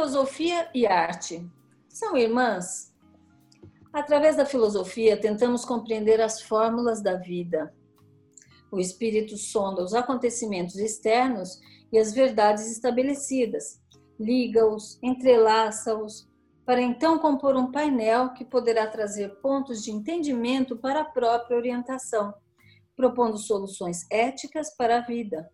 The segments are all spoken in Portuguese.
Filosofia e arte são irmãs? Através da filosofia, tentamos compreender as fórmulas da vida. O espírito sonda os acontecimentos externos e as verdades estabelecidas, liga-os, entrelaça-os, para então compor um painel que poderá trazer pontos de entendimento para a própria orientação, propondo soluções éticas para a vida.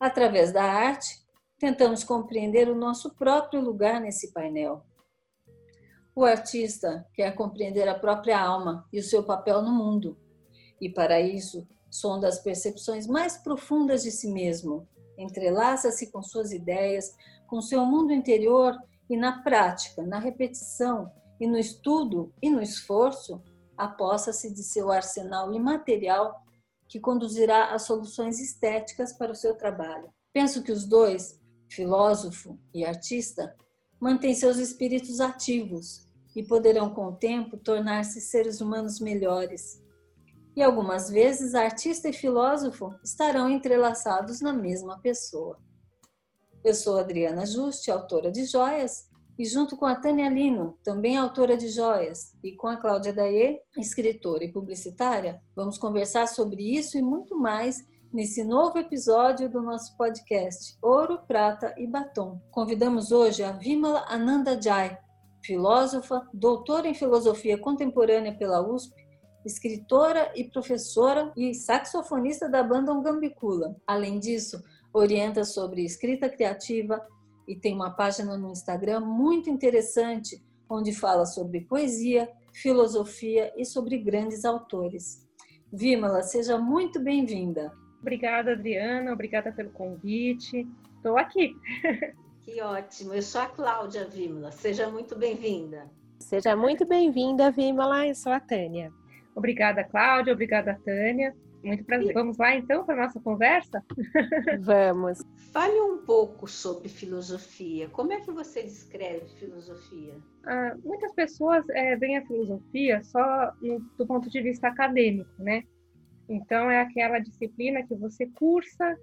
Através da arte, tentamos compreender o nosso próprio lugar nesse painel. O artista quer compreender a própria alma e o seu papel no mundo, e para isso sonda as percepções mais profundas de si mesmo, entrelaça-se com suas ideias, com seu mundo interior e na prática, na repetição e no estudo e no esforço, aposta-se de seu arsenal imaterial que conduzirá a soluções estéticas para o seu trabalho. Penso que os dois, filósofo e artista, mantêm seus espíritos ativos e poderão com o tempo tornar-se seres humanos melhores. E algumas vezes artista e filósofo estarão entrelaçados na mesma pessoa. Eu sou Adriana Juste, autora de joias, e junto com a Tânia Lino, também autora de joias, e com a Cláudia Daê, escritora e publicitária, vamos conversar sobre isso e muito mais nesse novo episódio do nosso podcast Ouro, Prata e Batom. Convidamos hoje a Vimala Ananda Jai, filósofa, doutora em filosofia contemporânea pela USP, escritora e professora e saxofonista da banda Ungambicula. Além disso, orienta sobre escrita criativa e tem uma página no Instagram muito interessante onde fala sobre poesia, filosofia e sobre grandes autores. Vimala, seja muito bem-vinda. Obrigada, Adriana, obrigada pelo convite. Estou aqui. Que ótimo. Eu sou a Cláudia Vimala. Seja muito bem-vinda. Seja muito bem-vinda, Vimala. Eu sou a Tânia. Obrigada, Cláudia. Obrigada, Tânia. Muito prazer. Vamos lá então para nossa conversa? Vamos. Fale um pouco sobre filosofia. Como é que você descreve filosofia? Ah, muitas pessoas é, veem a filosofia só no, do ponto de vista acadêmico, né? Então é aquela disciplina que você cursa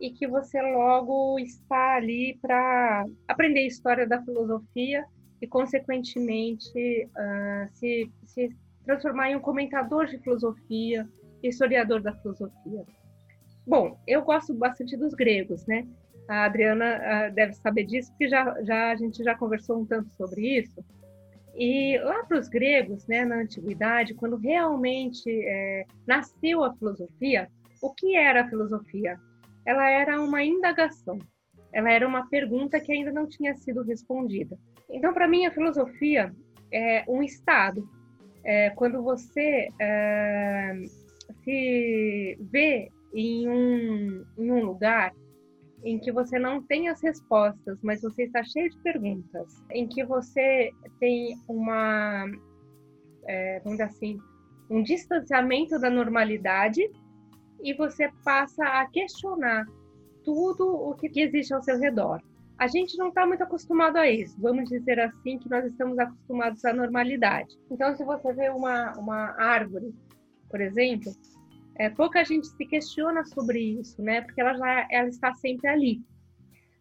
e que você logo está ali para aprender a história da filosofia e, consequentemente, uh, se, se transformar em um comentador de filosofia, historiador da filosofia. Bom, eu gosto bastante dos gregos, né? A Adriana uh, deve saber disso, porque já, já, a gente já conversou um tanto sobre isso. E lá para os gregos, né, na antiguidade, quando realmente é, nasceu a filosofia, o que era a filosofia? ela era uma indagação, ela era uma pergunta que ainda não tinha sido respondida. Então, para mim, a filosofia é um estado. É quando você é, se vê em um, em um lugar em que você não tem as respostas, mas você está cheio de perguntas, em que você tem uma, é, vamos dizer assim, um distanciamento da normalidade e você passa a questionar tudo o que existe ao seu redor. A gente não está muito acostumado a isso, vamos dizer assim, que nós estamos acostumados à normalidade. Então, se você vê uma, uma árvore, por exemplo, é, pouca gente se questiona sobre isso, né? Porque ela já ela está sempre ali.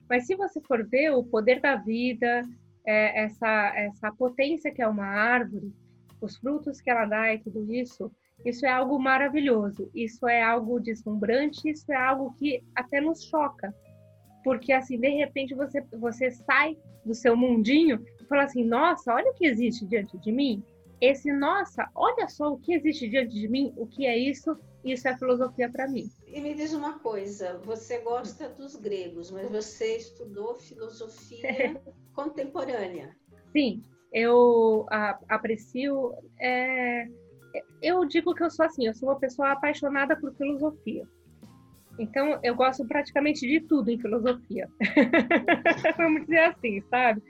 Mas se você for ver o poder da vida, é, essa, essa potência que é uma árvore, os frutos que ela dá e tudo isso, isso é algo maravilhoso, isso é algo deslumbrante, isso é algo que até nos choca. Porque, assim, de repente você, você sai do seu mundinho e fala assim: nossa, olha o que existe diante de mim. Esse, nossa, olha só o que existe diante de mim, o que é isso, isso é filosofia para mim. E me diz uma coisa: você gosta dos gregos, mas você estudou filosofia contemporânea. Sim, eu aprecio. É, eu digo que eu sou assim, eu sou uma pessoa apaixonada por filosofia. Então, eu gosto praticamente de tudo em filosofia. Vamos dizer assim, sabe?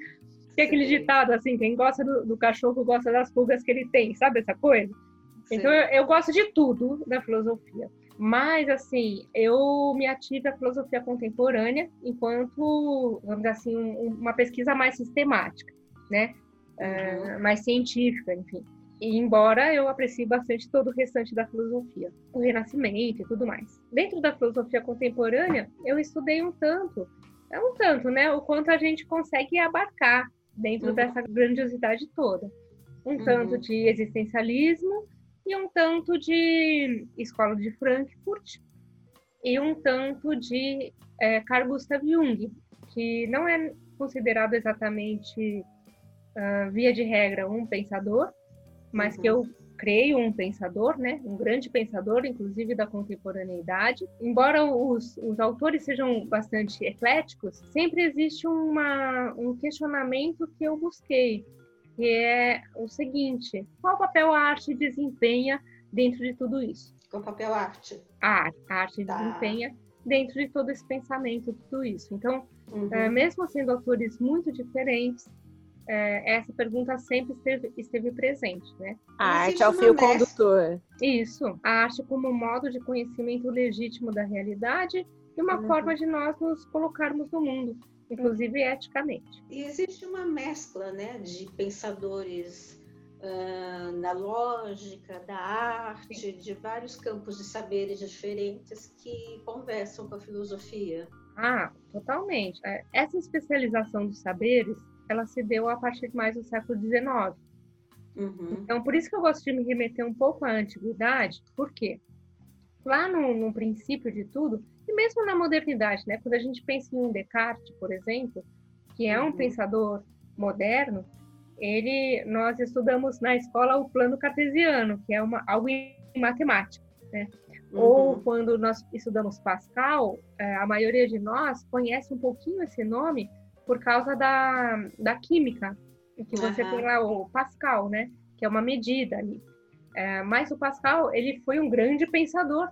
Tem aquele ditado assim, quem gosta do, do, cachorro gosta das pulgas que ele tem, sabe essa coisa? Então, eu, eu gosto de tudo da filosofia. Mas, assim, eu me ative à filosofia contemporânea enquanto, vamos dizer assim, um, uma pesquisa mais sistemática, né? Uhum. Uh, mais científica, enfim. E embora eu aprecie bastante todo o restante da filosofia, o Renascimento e tudo mais. Dentro da filosofia contemporânea, eu estudei um tanto é um tanto, né? O quanto a gente consegue abarcar dentro uhum. dessa grandiosidade toda. Um uhum. tanto de existencialismo e um tanto de escola de Frankfurt e um tanto de é, Carl Gustav Jung, que não é considerado exatamente, uh, via de regra, um pensador, mas uhum. que eu creio um pensador, né, um grande pensador, inclusive da contemporaneidade. Embora os, os autores sejam bastante ecléticos, sempre existe uma, um questionamento que eu busquei, que é o seguinte: qual papel a arte desempenha dentro de tudo isso? Qual papel a arte? A arte, a arte tá. desempenha dentro de todo esse pensamento, tudo isso. Então, uhum. é, mesmo sendo autores muito diferentes, é, essa pergunta sempre esteve, esteve presente, né? A arte é o fio condutor. Isso, a arte como modo de conhecimento legítimo da realidade e uma uhum. forma de nós nos colocarmos no mundo, inclusive eticamente. E existe uma mescla, né, de pensadores uh, na lógica, da arte, Sim. de vários campos de saberes diferentes que conversam com a filosofia. Ah, totalmente. É, essa especialização dos saberes ela se deu a partir mais do século XIX. Uhum. Então, por isso que eu gosto de me remeter um pouco à antiguidade, porque lá no, no, princípio de tudo, e mesmo na modernidade, né, quando a gente pensa em um Descartes, por exemplo, que é um uhum. pensador moderno, ele, nós estudamos na escola o plano cartesiano, que é uma, algo em matemática, né? Uhum. Ou quando nós estudamos Pascal, é, a maioria de nós conhece um pouquinho esse nome por causa da, da química, que você uhum. tem lá o Pascal, né? Que é uma medida ali. É, mas o Pascal, ele foi um grande pensador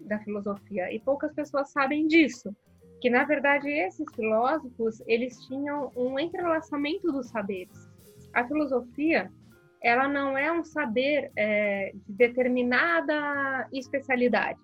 da filosofia e poucas pessoas sabem disso. Que na verdade esses filósofos eles tinham um entrelaçamento dos saberes. A filosofia ela não é um saber é, de determinada especialidade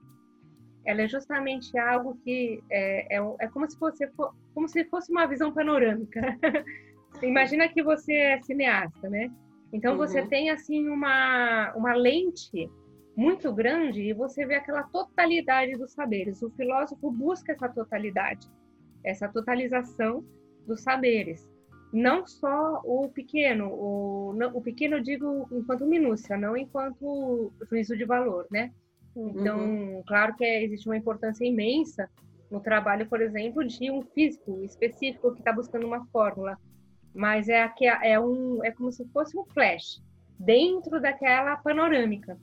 ela é justamente algo que é, é, é como, se fosse, como se fosse uma visão panorâmica. Imagina que você é cineasta, né? Então uhum. você tem assim uma, uma lente muito grande e você vê aquela totalidade dos saberes. O filósofo busca essa totalidade, essa totalização dos saberes. Não só o pequeno, o, não, o pequeno eu digo enquanto minúcia, não enquanto juízo de valor, né? Então, uhum. claro que é, existe uma importância imensa no trabalho, por exemplo, de um físico específico que está buscando uma fórmula, mas é, é, um, é como se fosse um flash dentro daquela panorâmica.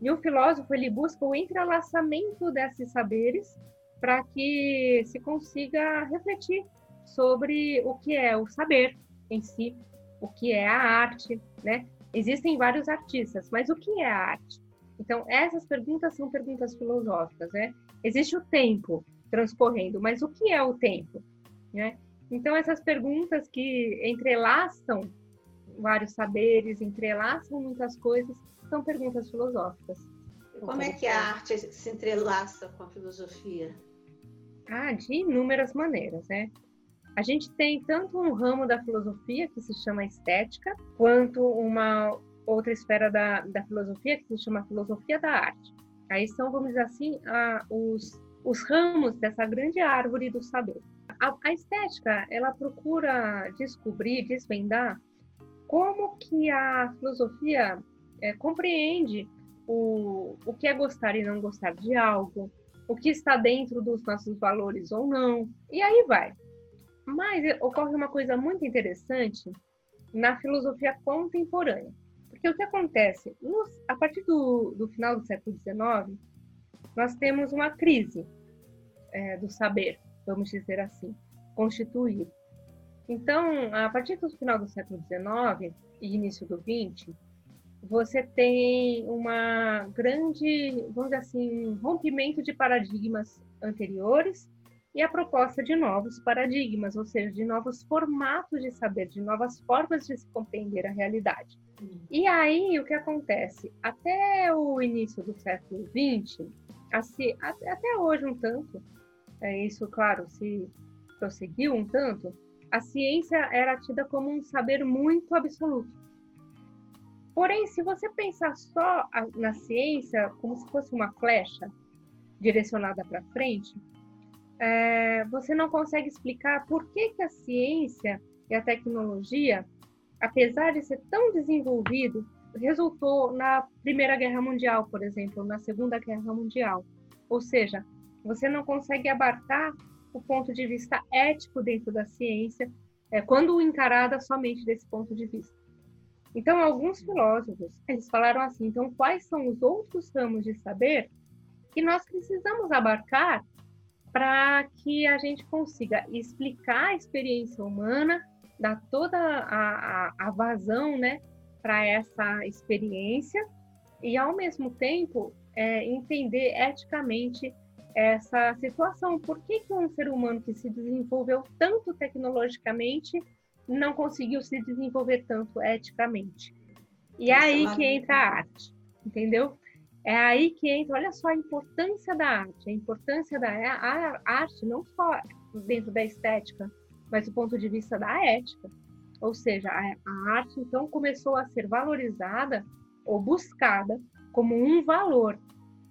E o filósofo ele busca o entrelaçamento desses saberes para que se consiga refletir sobre o que é o saber em si, o que é a arte, né? Existem vários artistas, mas o que é a arte? Então, essas perguntas são perguntas filosóficas, né? Existe o tempo transcorrendo, mas o que é o tempo? Né? Então, essas perguntas que entrelaçam vários saberes, entrelaçam muitas coisas, são perguntas filosóficas. Como é que a arte se entrelaça com a filosofia? Ah, de inúmeras maneiras, né? A gente tem tanto um ramo da filosofia que se chama estética, quanto uma outra esfera da, da filosofia que se chama filosofia da arte. Aí são, vamos dizer assim, a, os, os ramos dessa grande árvore do saber. A, a, estética, ela procura descobrir, desvendar como que a filosofia é, compreende o, o que é gostar e não gostar de algo, o que está dentro dos nossos valores ou não, e aí vai. Mas ocorre uma coisa muito interessante na filosofia contemporânea. Porque o que acontece? a partir do, do, final do século XIX, nós temos uma crise é, do saber, vamos dizer assim, constituído. Então, a partir do final do século XIX e início do XX, você tem uma grande, vamos dizer assim, rompimento de paradigmas anteriores e a proposta de novos paradigmas, ou seja, de novos formatos de saber, de novas formas de se compreender a realidade. E aí, o que acontece? Até o início do século XX, assim, até hoje um tanto, é isso, claro, se prosseguiu um tanto, a ciência era tida como um saber muito absoluto. Porém, se você pensar só na ciência como se fosse uma flecha direcionada para frente, é, você não consegue explicar por que, que a ciência e a tecnologia, apesar de ser tão desenvolvido, resultou na Primeira Guerra Mundial, por exemplo, na Segunda Guerra Mundial. Ou seja, você não consegue abarcar o ponto de vista ético dentro da ciência, é, quando encarada somente desse ponto de vista. Então, alguns filósofos, eles falaram assim, então, quais são os outros ramos de saber que nós precisamos abarcar para que a gente consiga explicar a experiência humana, dar toda a, a, a vazão, né, para essa experiência e, ao mesmo tempo, é, entender eticamente essa situação. Por que, que um ser humano que se desenvolveu tanto tecnologicamente não conseguiu se desenvolver tanto eticamente? E é aí que entra a arte, entendeu? É aí que entra, olha só a importância da arte, a importância da a arte não só dentro da estética, mas do ponto de vista da ética. Ou seja, a, a arte então começou a ser valorizada ou buscada como um valor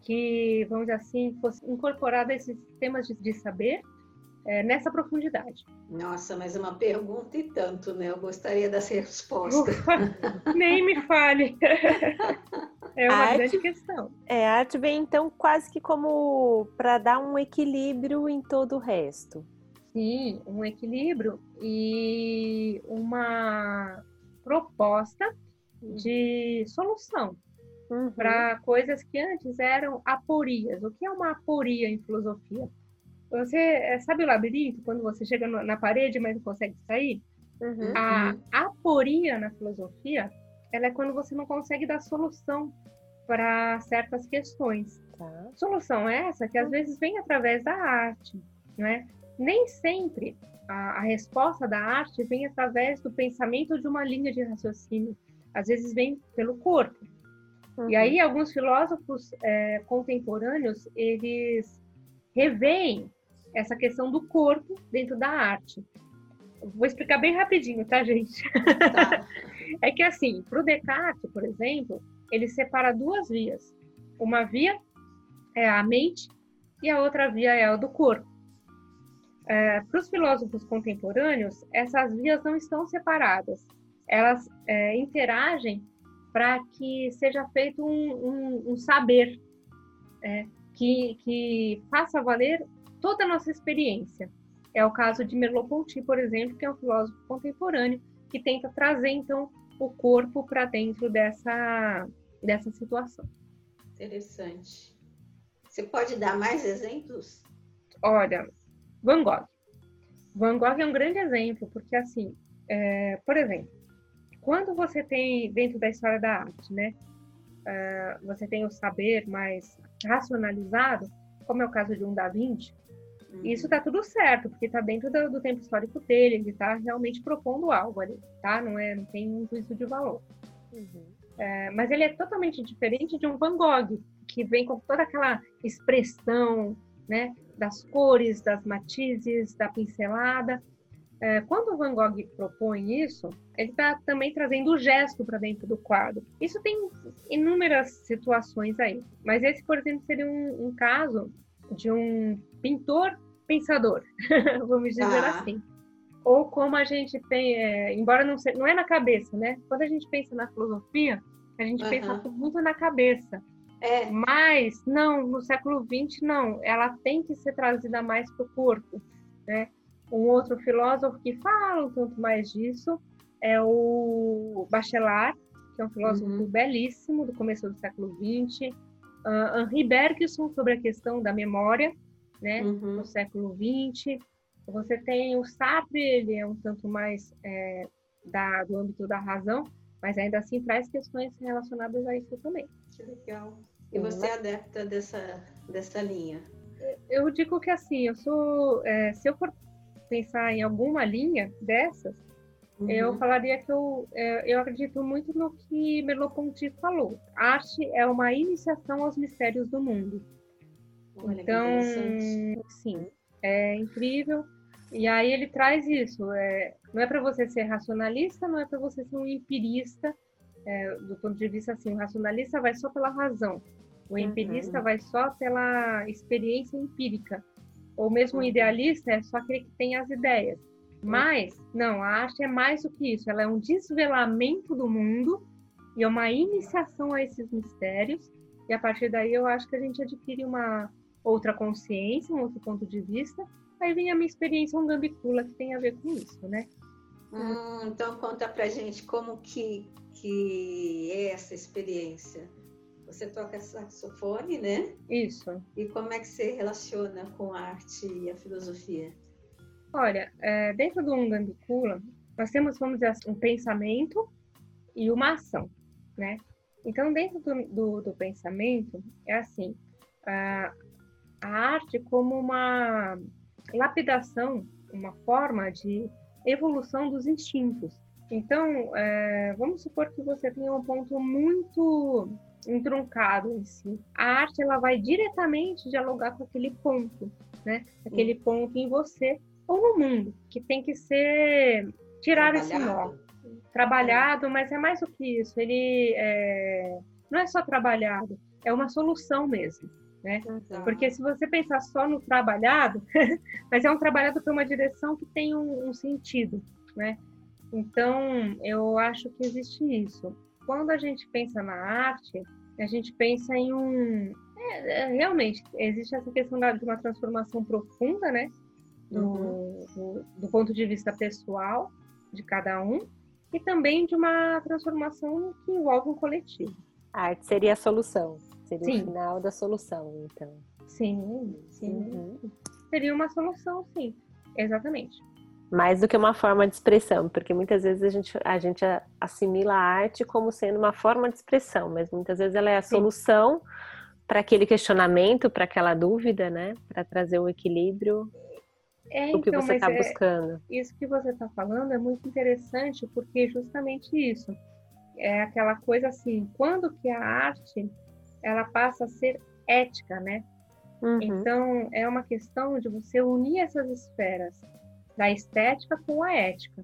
que, vamos dizer assim, fosse incorporado a esses sistemas de, de saber é, nessa profundidade. Nossa, mas é uma pergunta e tanto, né? Eu gostaria dessa resposta. nem me fale. É uma arte, grande questão. É, a arte vem então quase que como para dar um equilíbrio em todo o resto. Sim, um equilíbrio e uma proposta de solução uhum. para coisas que antes eram aporias. O que é uma aporia em filosofia? Você é, sabe o labirinto, quando você chega na parede, mas não consegue sair? Uhum. A aporia na filosofia, ela é quando você não consegue dar solução para certas questões. Tá. Solução essa que às vezes vem através da arte, não é? Nem sempre a, a resposta da arte vem através do pensamento de uma linha de raciocínio. Às vezes vem pelo corpo. Uhum. E aí alguns filósofos é, contemporâneos eles reveem essa questão do corpo dentro da arte. Vou explicar bem rapidinho, tá, gente? Tá. é que assim, para o Descartes, por exemplo, ele separa duas vias. Uma via é a mente e a outra via é a do corpo. É, para os filósofos contemporâneos, essas vias não estão separadas. Elas é, interagem para que seja feito um, um, um saber é, que, que faça valer toda a nossa experiência. É o caso de Merleau-Ponty, por exemplo, que é um filósofo contemporâneo que tenta trazer então o corpo para dentro dessa dessa situação. Interessante. Você pode dar mais exemplos? Olha, Van Gogh. Van Gogh é um grande exemplo porque assim, é, por exemplo, quando você tem dentro da história da arte, né, uh, você tem o saber mais racionalizado, como é o caso de um Da Vinci, Uhum. Isso tá tudo certo, porque tá dentro do, do, tempo histórico dele, ele tá realmente propondo algo ali, tá? Não, é, não tem um juízo de valor. Uhum. É, mas ele é totalmente diferente de um Van Gogh, que vem com toda aquela expressão, né? Das cores, das matizes, da pincelada. É, quando o Van Gogh propõe isso, ele está também trazendo o gesto para dentro do quadro. Isso tem inúmeras situações aí, mas esse, por exemplo, seria um, um caso de um pintor pensador, vamos dizer ah. assim. Ou como a gente tem, é, embora não, seja, não é na cabeça, né? Quando a gente pensa na filosofia, a gente uhum. pensa muito na cabeça. É. Mas, não, no século XX, não. Ela tem que ser trazida mais para o corpo, né? Um outro filósofo que fala um tanto mais disso é o Bachelard, que é um filósofo uhum. belíssimo do começo do século XX. Uh, Henri Bergson sobre a questão da memória, né, uhum. no século XX. Você tem o Sartre, ele é um tanto mais é, da, do âmbito da razão, mas ainda assim traz questões relacionadas a isso também. Que legal. E você é adepta dessa, dessa linha? Eu digo que assim, eu sou, é, se eu for pensar em alguma linha dessas, uhum. eu falaria que eu, é, eu acredito muito no que Merleau-Ponty falou. arte é uma iniciação aos mistérios do mundo. Olha, então, sim, é incrível. E aí ele traz isso. É, não é para você ser racionalista, não é para você ser um empirista. É, do ponto de vista assim, o racionalista vai só pela razão. O empirista uhum. vai só pela experiência empírica. Ou mesmo um idealista é só aquele que tem as ideias. Mas, não, a arte é mais do que isso. Ela é um desvelamento do mundo e é uma iniciação a esses mistérios. E a partir daí eu acho que a gente adquire uma outra consciência, um outro ponto de vista. Aí vem a minha experiência um gambicula que tem a ver com isso, né? Hum, então conta pra gente como que, que é essa experiência. Você toca saxofone, né? Isso. E como é que você relaciona com a arte e a filosofia? Olha, é, dentro do Ungambicula, nós temos, vamos dizer assim, um pensamento e uma ação, né? Então, dentro do, do, do pensamento, é assim, a, a arte como uma lapidação, uma forma de evolução dos instintos. Então, é, vamos supor que você tenha um ponto muito entroncado em si. A arte ela vai diretamente dialogar com aquele ponto, né? Aquele ponto em você ou no mundo, que tem que ser tirar esse nó. Trabalhado, mas é mais do que isso. Ele é... não é só trabalhado, é uma solução mesmo. Né? Porque se você pensar só no trabalhado, mas é um trabalhado para uma direção que tem um, um, sentido, né? Então, eu acho que existe isso. Quando a gente pensa na arte, a gente pensa em um... É, é, realmente, existe essa questão de uma transformação profunda, né? do, uhum. do, do, ponto de vista pessoal de cada um e também de uma transformação que envolve um coletivo. A arte seria a solução, seria sim. o final da solução, então. Sim, sim. Uhum. Seria uma solução, sim, exatamente. Mais do que uma forma de expressão, porque muitas vezes a gente, a gente assimila a arte como sendo uma forma de expressão, mas muitas vezes ela é a sim. solução para aquele questionamento, para aquela dúvida, né? Para trazer o equilíbrio é, o que então, você está é, buscando. Isso que você está falando é muito interessante porque justamente isso é aquela coisa assim, quando que a arte ela passa a ser ética, né? Uhum. Então é uma questão de você unir essas esferas da estética com a ética.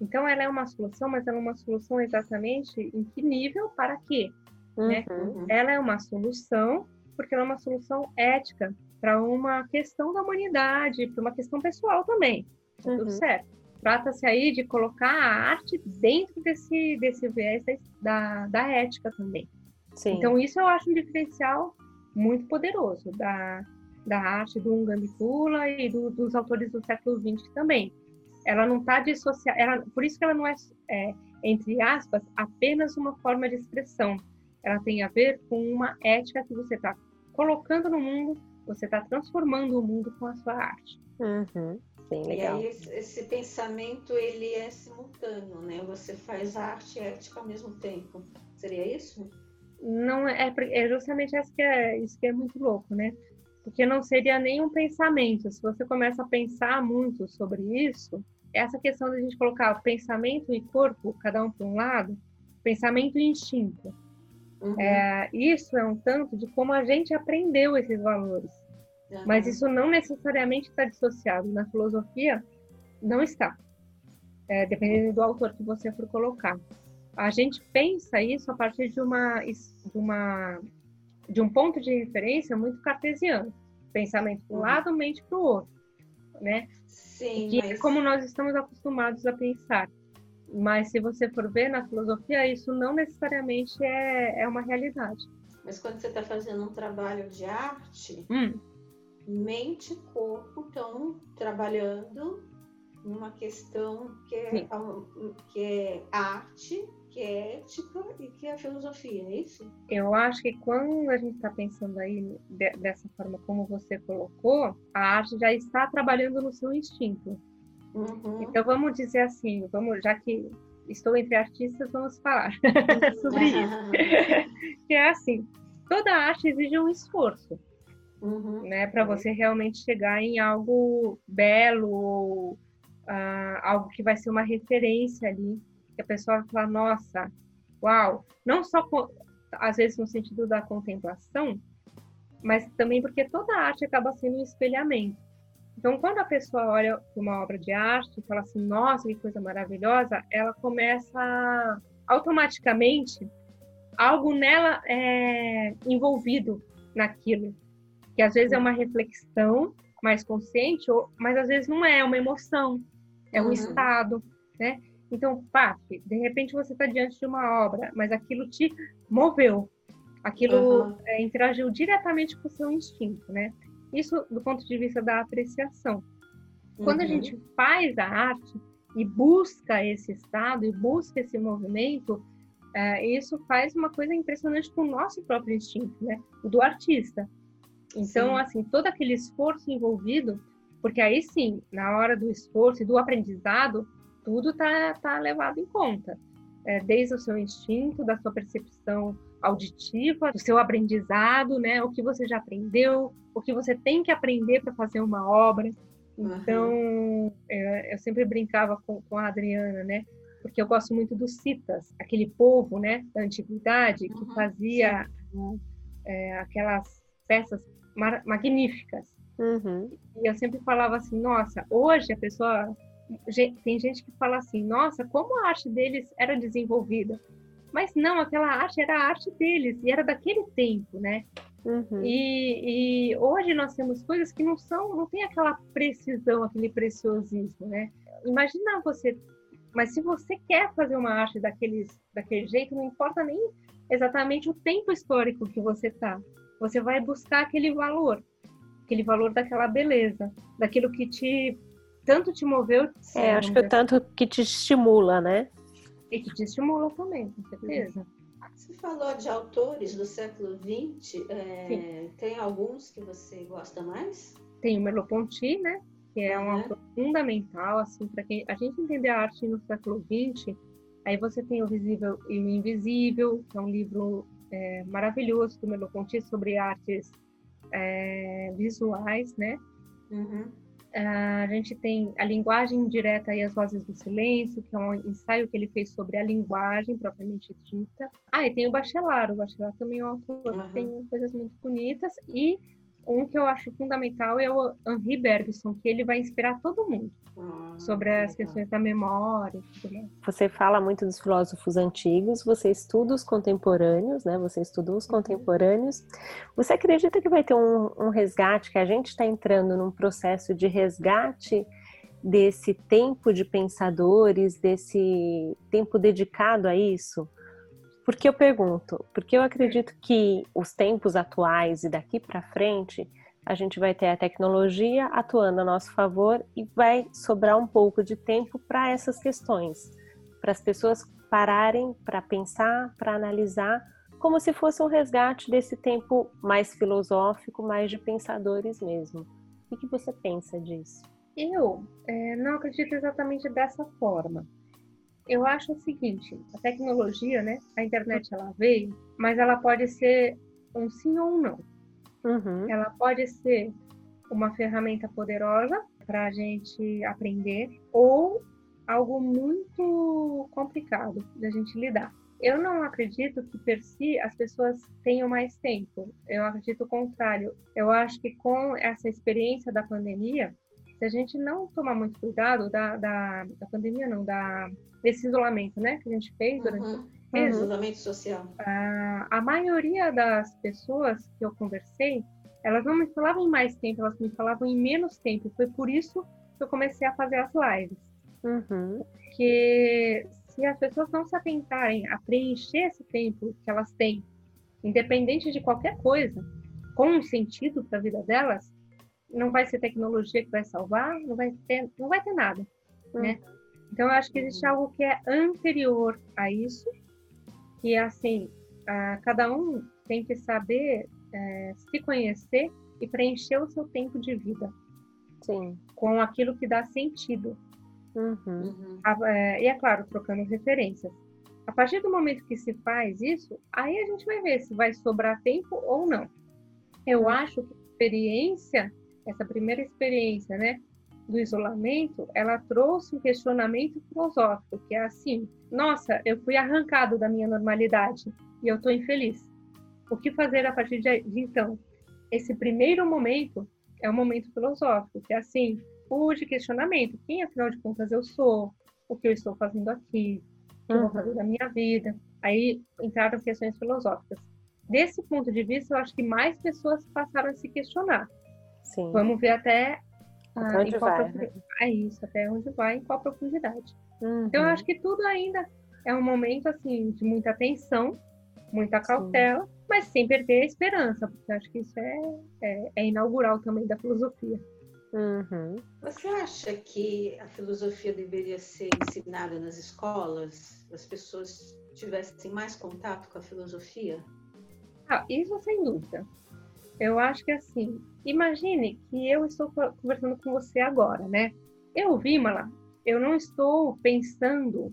Então ela é uma solução, mas ela é uma solução exatamente em que nível para quê? Né? Uhum. Né? Ela é uma solução porque ela é uma solução ética para uma questão da humanidade, para uma questão pessoal também. Tá uhum. Tudo certo. Trata-se aí de colocar a arte dentro desse, desse viés da, da ética também. Sim. Então, isso eu acho um diferencial muito poderoso da, da arte do Ungambitula e do, dos autores do século XX também. Ela não está dissociada, por isso que ela não é, é, entre aspas, apenas uma forma de expressão. Ela tem a ver com uma ética que você está colocando no mundo você está transformando o mundo com a sua arte. Uhum. Sim, legal. E aí esse, esse, pensamento ele é simultâneo, né? Você faz arte e ética ao mesmo tempo. Seria isso? Não é, é justamente isso que é, isso que é muito louco, né? Porque não seria nenhum pensamento. Se você começa a pensar muito sobre isso, essa questão de a gente colocar pensamento e corpo, cada um para um lado, pensamento e instinto. Uhum. É, isso é um tanto de como a gente aprendeu esses valores. Uhum. Mas isso não necessariamente está dissociado. Na filosofia, não está. É, dependendo do autor que você for colocar. A gente pensa isso a partir de uma, de uma de um ponto de referência muito cartesiano. Pensamento para um uhum. lado, mente para o outro. Né? Sim, que é mas... é como nós estamos acostumados a pensar. Mas se você for ver na filosofia, isso não necessariamente é, é uma realidade. Mas quando você está fazendo um trabalho de arte, hum. mente e corpo estão trabalhando numa questão que é, que é arte, que é ética e que é filosofia, é isso? Eu acho que quando a gente está pensando aí de, dessa forma como você colocou, a arte já está trabalhando no seu instinto. Uhum. Então vamos dizer assim, vamos, já que estou entre artistas, vamos falar sobre isso. que é assim, toda arte exige um esforço, uhum. né, para você realmente chegar em algo belo ou uh, algo que vai ser uma referência ali, que a pessoa vai falar, nossa, uau, não só às vezes no sentido da contemplação, mas também porque toda arte acaba sendo um espelhamento. Então, quando a pessoa olha uma obra de arte e fala assim, nossa, que coisa maravilhosa, ela começa automaticamente algo nela é envolvido naquilo, que às vezes é uma reflexão mais consciente, ou, mas às vezes não é, é uma emoção, é um uhum. estado, né? Então, pá, de repente você está diante de uma obra, mas aquilo te moveu, aquilo uhum. é, interagiu diretamente com o seu instinto, né? Isso do ponto de vista da apreciação. Quando uhum. a gente faz a arte e busca esse estado e busca esse movimento, é, isso faz uma coisa impressionante com o nosso próprio instinto, né? O do artista. Então, sim. assim, todo aquele esforço envolvido, porque aí sim, na hora do esforço e do aprendizado, tudo tá, tá levado em conta. É, desde o seu instinto, da sua percepção auditiva, do seu aprendizado, né? O que você já aprendeu, o que você tem que aprender para fazer uma obra. Então, uhum. é, eu sempre brincava com, com a Adriana, né? Porque eu gosto muito dos citas, aquele povo, né, da antiguidade que uhum. fazia é, aquelas peças magníficas. Uhum. E eu sempre falava assim, nossa, hoje a pessoa tem gente que fala assim, nossa, como a arte deles era desenvolvida. Mas não, aquela arte era a arte deles e era daquele tempo, né? Uhum. E, e, hoje nós temos coisas que não são, não tem aquela precisão, aquele preciosismo, né? Imagina você, mas se você quer fazer uma arte daqueles, daquele jeito, não importa nem exatamente o tempo histórico que você tá. Você vai buscar aquele valor, aquele valor daquela beleza, daquilo que te tanto te moveu. É, acho que o tanto que te estimula, né? E que te estimula também, com certeza. Você falou de autores do século XX, é, tem alguns que você gosta mais? Tem o Merleau-Ponty, né? Que é um autor fundamental, assim, para quem a gente entender a arte no século XX. Aí você tem o Visível e o Invisível, que é um livro é, maravilhoso do Merleau-Ponty sobre artes é, visuais, né? Uhum. A gente tem a linguagem direta e as vozes do silêncio, que é um ensaio que ele fez sobre a linguagem propriamente dita. Ah, e tem o Bachelard. O Bachelard também é um autor uhum. que tem coisas muito bonitas. E um que eu acho fundamental é o Henri Bergson, que ele vai inspirar todo mundo ah, sobre as questões da memória e tudo mais. Você fala muito dos filósofos antigos, você estuda os contemporâneos, né? Você estudou os uhum. contemporâneos. Você acredita que vai ter um, um resgate, que a gente está entrando num processo de resgate desse tempo de pensadores, desse tempo dedicado a isso? Por que eu pergunto? Porque eu acredito que os tempos atuais e daqui para frente a gente vai ter a tecnologia atuando a nosso favor e vai sobrar um pouco de tempo para essas questões, para as pessoas pararem para pensar, para analisar, como se fosse um resgate desse tempo mais filosófico, mais de pensadores mesmo. O que você pensa disso? Eu é, não acredito exatamente dessa forma. Eu acho o seguinte, a tecnologia, né? A internet ela veio, mas ela pode ser um sim ou um não. Uhum. Ela pode ser uma ferramenta poderosa para a gente aprender ou algo muito complicado da gente lidar. Eu não acredito que per si as pessoas tenham mais tempo. Eu acredito o contrário. Eu acho que com essa experiência da pandemia, se a gente não tomar muito cuidado da, da, da pandemia, não, da, desse isolamento, né, que a gente fez durante uhum. o uhum. isolamento social. A, a maioria das pessoas que eu conversei, elas não me falavam em mais tempo, elas me falavam em menos tempo. Foi por isso que eu comecei a fazer as lives. Uhum. Porque se as pessoas não se atentarem a preencher esse tempo que elas têm, independente de qualquer coisa, com um sentido para a vida delas, não vai ser tecnologia que vai salvar, não vai ter, não vai ter nada, uhum. né? Então eu acho que existe algo que é anterior a isso, que é assim, cada um tem que saber é, se conhecer e preencher o seu tempo de vida. Sim. Com aquilo que dá sentido. Uhum. uhum. É, e é claro, trocando referências. A partir do momento que se faz isso, aí a gente vai ver se vai sobrar tempo ou não. Eu uhum. acho que a experiência essa primeira experiência, né, do isolamento, ela trouxe um questionamento filosófico, que é assim: nossa, eu fui arrancado da minha normalidade e eu estou infeliz. O que fazer a partir de, então? Esse primeiro momento é um momento filosófico, que é assim, o de questionamento: quem afinal de contas eu sou? O que eu estou fazendo aqui? O que eu vou fazer da minha vida? Aí entraram questões filosóficas. Desse ponto de vista, eu acho que mais pessoas passaram a se questionar Sim. Vamos ver até, até onde vai. Né? É isso, até onde vai, em qual profundidade. Uhum. Então, eu acho que tudo ainda é um momento assim de muita atenção, muita cautela, Sim. mas sem perder a esperança, porque acho que isso é, é, é inaugural também da filosofia. Uhum. Você acha que a filosofia deveria ser ensinada nas escolas? As pessoas tivessem mais contato com a filosofia? Ah, isso sem dúvida. Eu acho que assim, imagine que eu estou conversando com você agora, né? Eu, Vimala, eu não estou pensando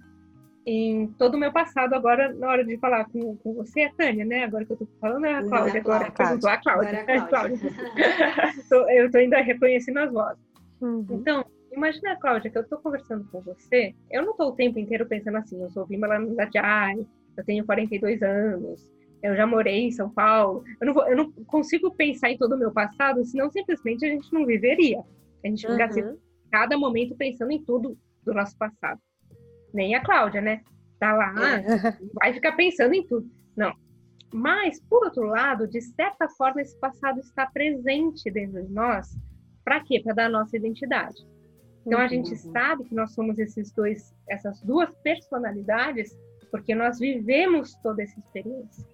em todo o meu passado agora na hora de falar com, com você, é Tânia, né? Agora que eu estou falando é a Cláudia, agora perguntou a Cláudia. É a Cláudia. eu estou ainda reconhecendo as vozes. Uhum. Então, imagina, Cláudia, que eu estou conversando com você, eu não estou o tempo inteiro pensando assim, eu sou Vimala Nadiai, eu tenho 42 anos, eu já morei em São Paulo. Eu não, vou, eu não consigo pensar em todo o meu passado, senão simplesmente a gente não viveria. A gente uhum. fica cada momento pensando em tudo do nosso passado. Nem a Cláudia, né? Tá lá, é. vai ficar pensando em tudo. Não. Mas, por outro lado, de certa forma, esse passado está presente dentro de nós. Para quê? Para dar nossa identidade. Então, a gente uhum. sabe que nós somos esses dois, essas duas personalidades, porque nós vivemos toda essa experiência.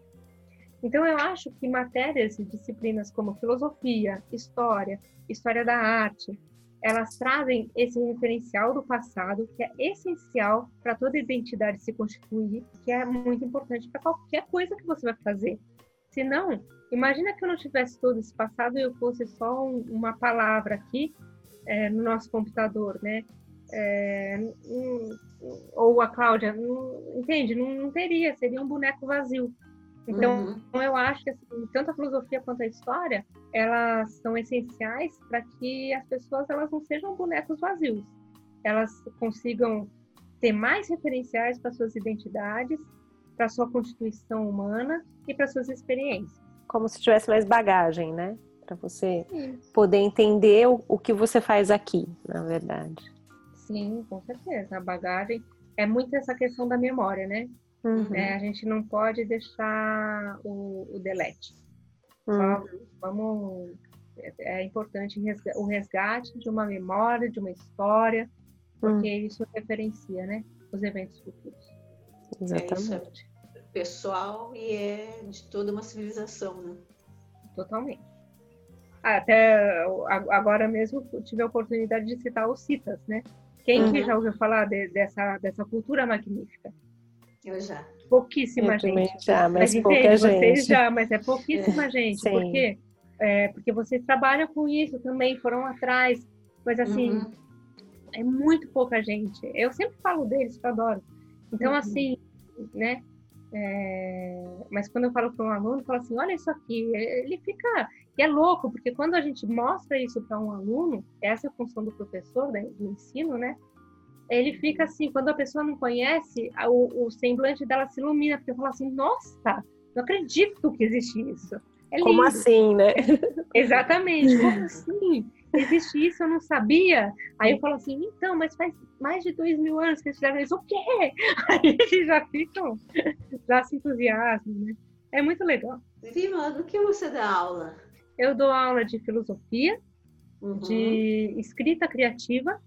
Então, eu acho que matérias e disciplinas como filosofia, história, história da arte, elas trazem esse referencial do passado que é essencial para toda identidade se constituir, que é muito importante para qualquer coisa que você vai fazer. Se não, imagina que eu não tivesse todo esse passado e eu fosse só um, uma palavra aqui é, no nosso computador, né? É, um, ou a Cláudia, não, entende? Não, não teria, seria um boneco vazio. Então, uhum. eu acho que assim, tanto a filosofia quanto a história, elas são essenciais para que as pessoas elas não sejam bonecos vazios. Elas consigam ter mais referenciais para suas identidades, para sua constituição humana e para suas experiências. Como se tivesse mais bagagem, né? Para você poder entender o, o que você faz aqui, na verdade. Sim, com certeza. A bagagem é muito essa questão da memória, né? Uhum. Né? A gente não pode deixar o, o delete. Uhum. Vamos. É, é importante o resgate de uma memória, de uma história, porque uhum. isso referencia, né? Os eventos futuros. Exatamente. É, é pessoal e é de toda uma civilização, né? Totalmente. Até agora mesmo tive a oportunidade de citar os citas, né? Quem uhum. que já ouviu falar de, dessa, dessa cultura magnífica? Eu já. Pouquíssima eu gente. Já, mas, mas pouca gente. Vocês já, mas é pouquíssima é. gente. Sim. Por quê? É, porque vocês trabalham com isso também, foram atrás. Mas assim, uhum. é muito pouca gente. Eu sempre falo deles, que eu adoro. Então, uhum. assim, né? É... Mas quando eu falo para um aluno, eu falo assim: olha isso aqui, ele fica. E é louco, porque quando a gente mostra isso para um aluno, essa é a função do professor, né, do ensino, né? Ele fica assim, quando a pessoa não conhece, o, o semblante dela se ilumina, porque fala assim, nossa, não acredito que existe isso. É como assim, né? Exatamente, como assim? Existe isso, eu não sabia. Aí eu falo assim, então, mas faz mais de dois mil anos que eles fizeram isso, o quê? Aí eles já ficam, já se entusiasmam, né? É muito legal. Vima, do que você dá aula? Eu dou aula de filosofia, uhum. de escrita criativa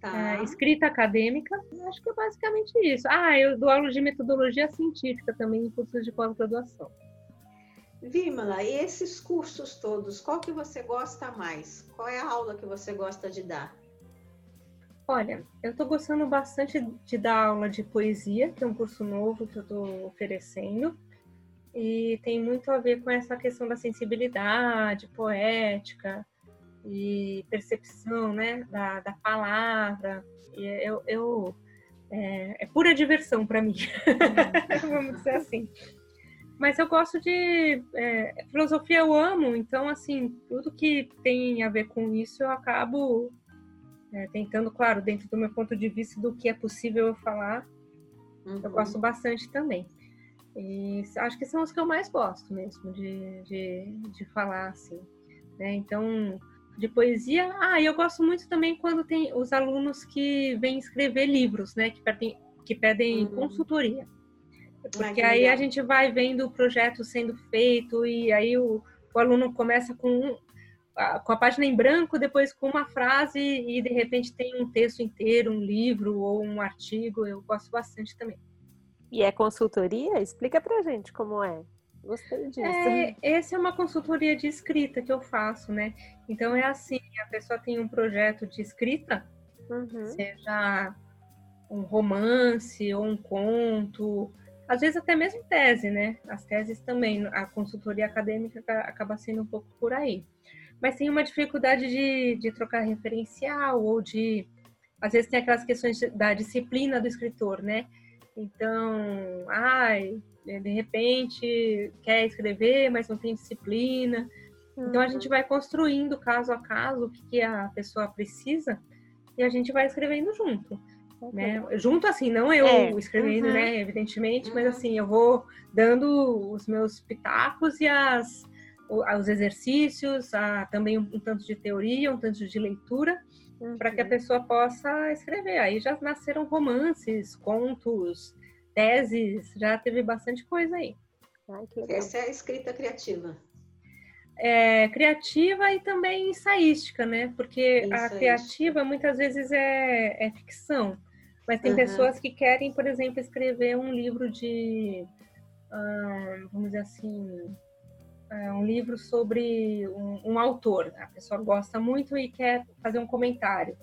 Tá. É, escrita acadêmica, acho que é basicamente isso. Ah, eu dou aula de metodologia científica também em cursos de pós-graduação. Vimala, e esses cursos todos, qual que você gosta mais? Qual é a aula que você gosta de dar? Olha, eu estou gostando bastante de dar aula de poesia, que é um curso novo que eu estou oferecendo, e tem muito a ver com essa questão da sensibilidade poética, e percepção né, da, da palavra. E eu, eu é, é pura diversão para mim, vamos dizer assim. Mas eu gosto de é, filosofia, eu amo, então assim tudo que tem a ver com isso eu acabo é, tentando, claro, dentro do meu ponto de vista do que é possível eu falar, uhum. eu gosto bastante também. E acho que são os que eu mais gosto mesmo de, de, de falar assim. Né? Então de poesia. Ah, eu gosto muito também quando tem os alunos que vêm escrever livros, né? Que pedem, que pedem uhum. consultoria. Porque aí legal. a gente vai vendo o projeto sendo feito e aí o, o aluno começa com com a página em branco, depois com uma frase e de repente tem um texto inteiro, um livro ou um artigo. Eu gosto bastante também. E é consultoria? Explica pra gente como é. Gostei disso. É, essa é uma consultoria de escrita que eu faço, né? Então é assim, a pessoa tem um projeto de escrita, uhum. seja um romance ou um conto, às vezes até mesmo tese, né? As teses também, a consultoria acadêmica acaba sendo um pouco por aí. Mas tem uma dificuldade de, de trocar referencial ou de. Às vezes tem aquelas questões da disciplina do escritor, né? Então, ai, de repente quer escrever, mas não tem disciplina. Uhum. Então a gente uhum. vai construindo caso a caso o que, a pessoa precisa e a gente vai escrevendo junto. Né? Junto assim, não eu é. escrevendo, uhum. né, evidentemente, mas uhum. assim, eu vou dando os meus pitacos e as os exercícios, a, também um, um tanto de teoria, um tanto de leitura, uhum. para que a uhum. pessoa possa escrever. Aí já nasceram romances, contos, teses, já teve bastante coisa aí. Ai, Essa é a escrita criativa. É, criativa e também ensaística, né? Porque a criativa muitas vezes é, é ficção. Mas tem uhum. pessoas que querem, por exemplo, escrever um livro de, vamos dizer assim, uh, um livro sobre um, um, autor. A pessoa gosta muito e quer fazer um comentário.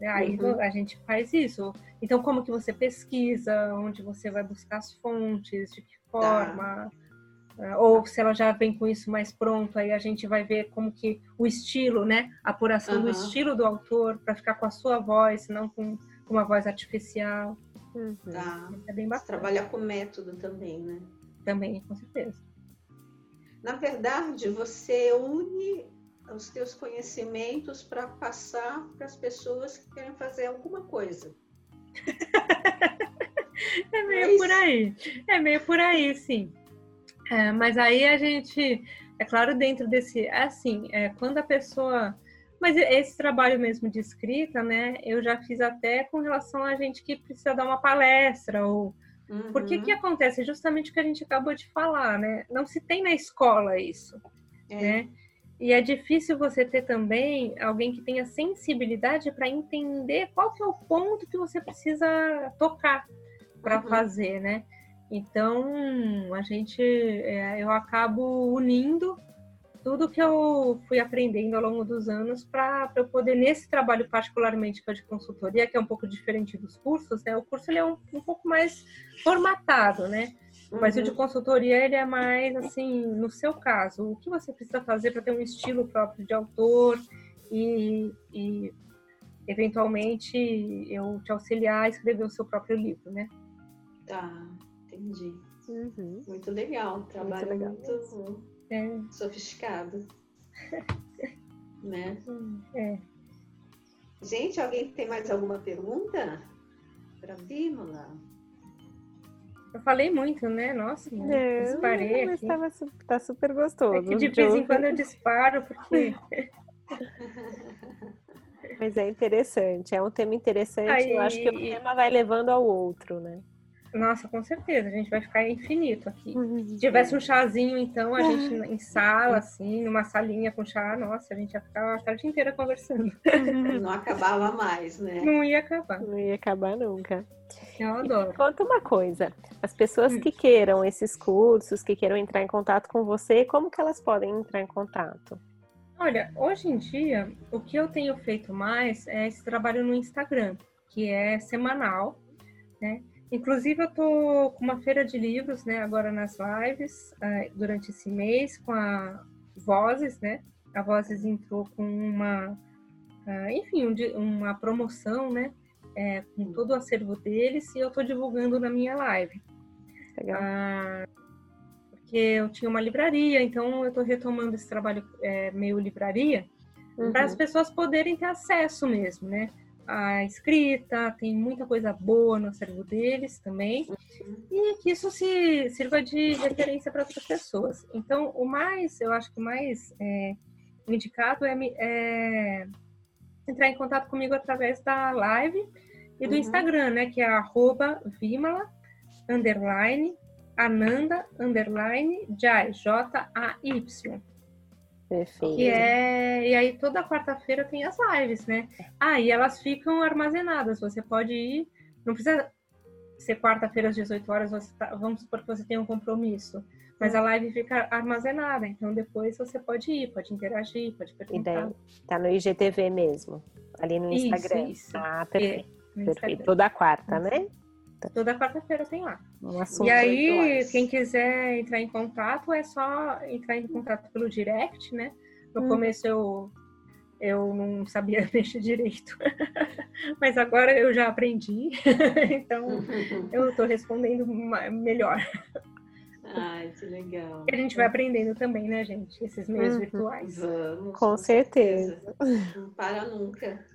Né? Aí uhum. a gente faz isso. Então, como que você pesquisa? Onde você vai buscar as fontes? De que forma? Tá. Uh, ou se ela já vem com isso mais pronto, aí a gente vai ver como que o estilo, né? A apuração uhum. do estilo do autor para ficar com a sua voz, não com com uma voz artificial. Uhum. Tá. É bem bacana. Você trabalha com método também, né? Também, com certeza. Na verdade, você une os teus conhecimentos para passar para as pessoas que querem fazer alguma coisa. é meio é por aí. É meio por aí, sim. É, mas aí a gente, é claro, dentro desse. É assim, é, quando a pessoa mas esse trabalho mesmo de escrita, né, eu já fiz até com relação a gente que precisa dar uma palestra ou uhum. por que que acontece justamente o que a gente acabou de falar, né? Não se tem na escola isso, é. né? E é difícil você ter também alguém que tenha sensibilidade para entender qual que é o ponto que você precisa tocar para uhum. fazer, né? Então, a gente, é, eu acabo unindo tudo que eu fui aprendendo ao longo dos anos para eu poder, nesse trabalho particularmente que é de consultoria, que é um pouco diferente dos cursos, né? O curso ele é um, um pouco mais formatado, né? Mas uhum. o de uhum. consultoria, ele é mais, assim, no seu caso, o que você precisa fazer para ter um estilo próprio de autor e, e, eventualmente, eu te auxiliar a escrever o seu próprio livro, né? Tá, entendi. Uhum. Muito legal, trabalho muito, legal. muito é. Sofisticado. né? É. Gente, alguém tem mais alguma pergunta para Bímola? Eu falei muito, né? Nossa, né? disparei não, aqui. Tava, tá super gostoso. É de vez em quando eu disparo, porque... Mas é interessante, é um tema interessante. Aí... Eu acho que o tema vai levando ao outro, né? Nossa, com certeza, a gente vai ficar infinito aqui. Se tivesse um chazinho, então, a gente em sala, assim, numa salinha com chá, nossa, a gente ia ficar a tarde inteira conversando. Não acabava mais, né? Não ia acabar. Não ia acabar nunca. Eu adoro. E conta uma coisa, as pessoas que queiram esses cursos, que queiram entrar em contato com você, como que elas podem entrar em contato? Olha, hoje em dia, o que eu tenho feito mais é esse trabalho no Instagram, que é semanal, né? Inclusive, eu tô com uma feira de livros, né, agora nas lives, uh, durante esse mês, com a Vozes, né? A Vozes entrou com uma, uh, enfim, um, uma promoção, né? É, com todo o acervo deles, e eu tô divulgando na minha live. Legal. Uh, porque eu tinha uma livraria, então eu tô retomando esse trabalho é, meio livraria, uhum. para as pessoas poderem ter acesso mesmo, né? A escrita, tem muita coisa boa no acervo deles também, e que isso se sirva de referência para outras pessoas. Então, o mais, eu acho que o mais é, indicado é, é, entrar em contato comigo através da live e do uhum. Instagram, né, que é arroba Vimala, underline, Ananda, underline, Jai, J-A-Y. Perfeito. Que é, e aí toda quarta-feira tem as lives, né? Ah, e elas ficam armazenadas. Você pode ir, não precisa ser quarta-feira às 18 horas, você tá, vamos supor que você tem um compromisso. Mas a live fica armazenada, então depois você pode ir, pode interagir, pode perguntar. tá no IGTV mesmo, ali no Instagram. Isso, isso. Ah, perfeito. É, perfeito. Toda quarta, isso. né? Toda quarta-feira tem lá. Um e aí, quem quiser entrar em contato, é só entrar em contato pelo direct, né? No hum. começo eu, eu não sabia mexer direito, mas agora eu já aprendi, então eu estou respondendo melhor. Ai, que legal. A gente vai aprendendo também, né, gente? Esses meios uhum. virtuais. Vamos. Com, com certeza. certeza. Não para nunca.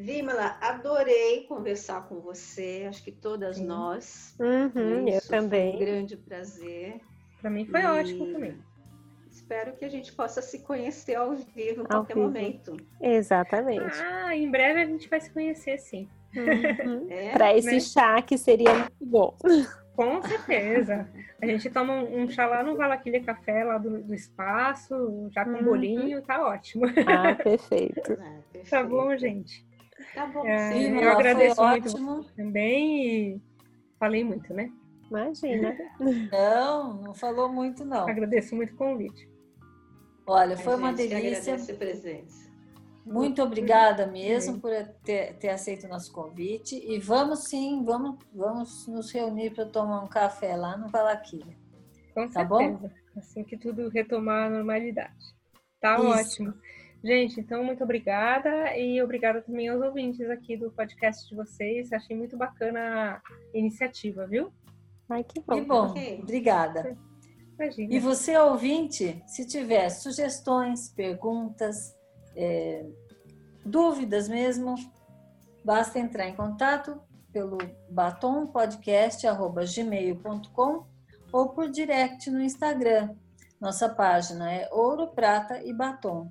Vimala, adorei conversar com você. Acho que todas Sim. nós. Uhum, eu também. Foi um grande prazer. Para mim foi e... ótimo também. Espero que a gente possa se conhecer ao vivo em qualquer vivo. momento. Exatamente. Ah, em breve a gente vai se conhecer, sim. Uhum. É, Para esse né? chá que seria muito bom. Com certeza. A gente toma um, chá lá no Valaquilha Café, lá do, do espaço, já com uhum. bolinho, tá ótimo. Ah, perfeito. Ah, perfeito. Tá bom, gente. Tá bom. É, Sim, eu agradeço muito também e falei muito, né? Imagina. Não, não falou muito, não. Agradeço muito o convite. Olha, foi uma delícia. Presença. Muito obrigada mesmo por ter, ter, aceito o nosso convite. E vamos sim, vamos, vamos nos reunir para tomar um café lá no Valaquilha. Com tá certeza. bom? Assim que tudo retomar a normalidade. Tá Isso. ótimo. Gente, então muito obrigada e obrigada também aos ouvintes aqui do podcast de vocês. Achei muito bacana a iniciativa, viu? Ai, que bom. Que bom. Obrigada. Imagina. E você, ouvinte, se tiver sugestões, perguntas, é, dúvidas mesmo, basta entrar em contato pelo batompodcast.gmail.com ou por direct no Instagram. Nossa página é Ouro, Prata e Batom.